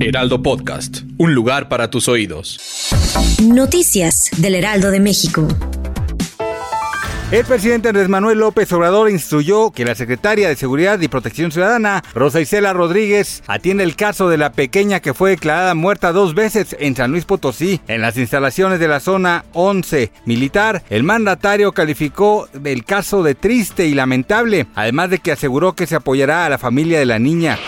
Heraldo Podcast. Un lugar para tus oídos. Noticias del Heraldo de México. El presidente Andrés Manuel López Obrador instruyó que la secretaria de Seguridad y Protección Ciudadana, Rosa Isela Rodríguez, atienda el caso de la pequeña que fue declarada muerta dos veces en San Luis Potosí, en las instalaciones de la zona 11 militar. El mandatario calificó el caso de triste y lamentable, además de que aseguró que se apoyará a la familia de la niña.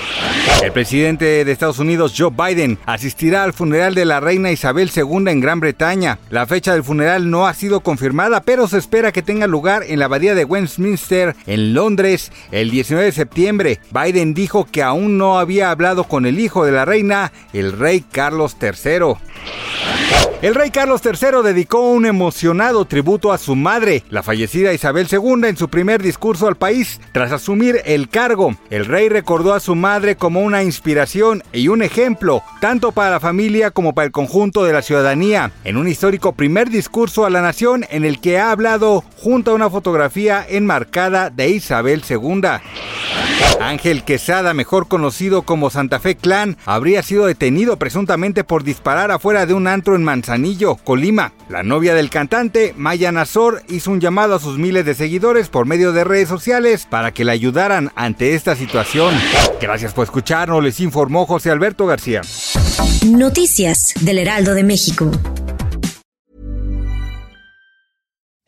El presidente de Estados Unidos, Joe Biden, asistirá al funeral de la reina Isabel II en Gran Bretaña. La fecha del funeral no ha sido confirmada, pero se espera que tenga lugar en la abadía de Westminster, en Londres, el 19 de septiembre. Biden dijo que aún no había hablado con el hijo de la reina, el rey Carlos III. El rey Carlos III dedicó un emocionado tributo a su madre, la fallecida Isabel II, en su primer discurso al país tras asumir el cargo. El rey recordó a su madre como una inspiración y un ejemplo, tanto para la familia como para el conjunto de la ciudadanía, en un histórico primer discurso a la nación en el que ha hablado junto a una fotografía enmarcada de Isabel II. Ángel Quesada, mejor conocido como Santa Fe Clan, habría sido detenido presuntamente por disparar afuera de un antro en Manzanillo, Colima. La novia del cantante, Maya Nazor, hizo un llamado a sus miles de seguidores por medio de redes sociales para que la ayudaran ante esta situación. Gracias por escucharnos, les informó José Alberto García. Noticias del Heraldo de México.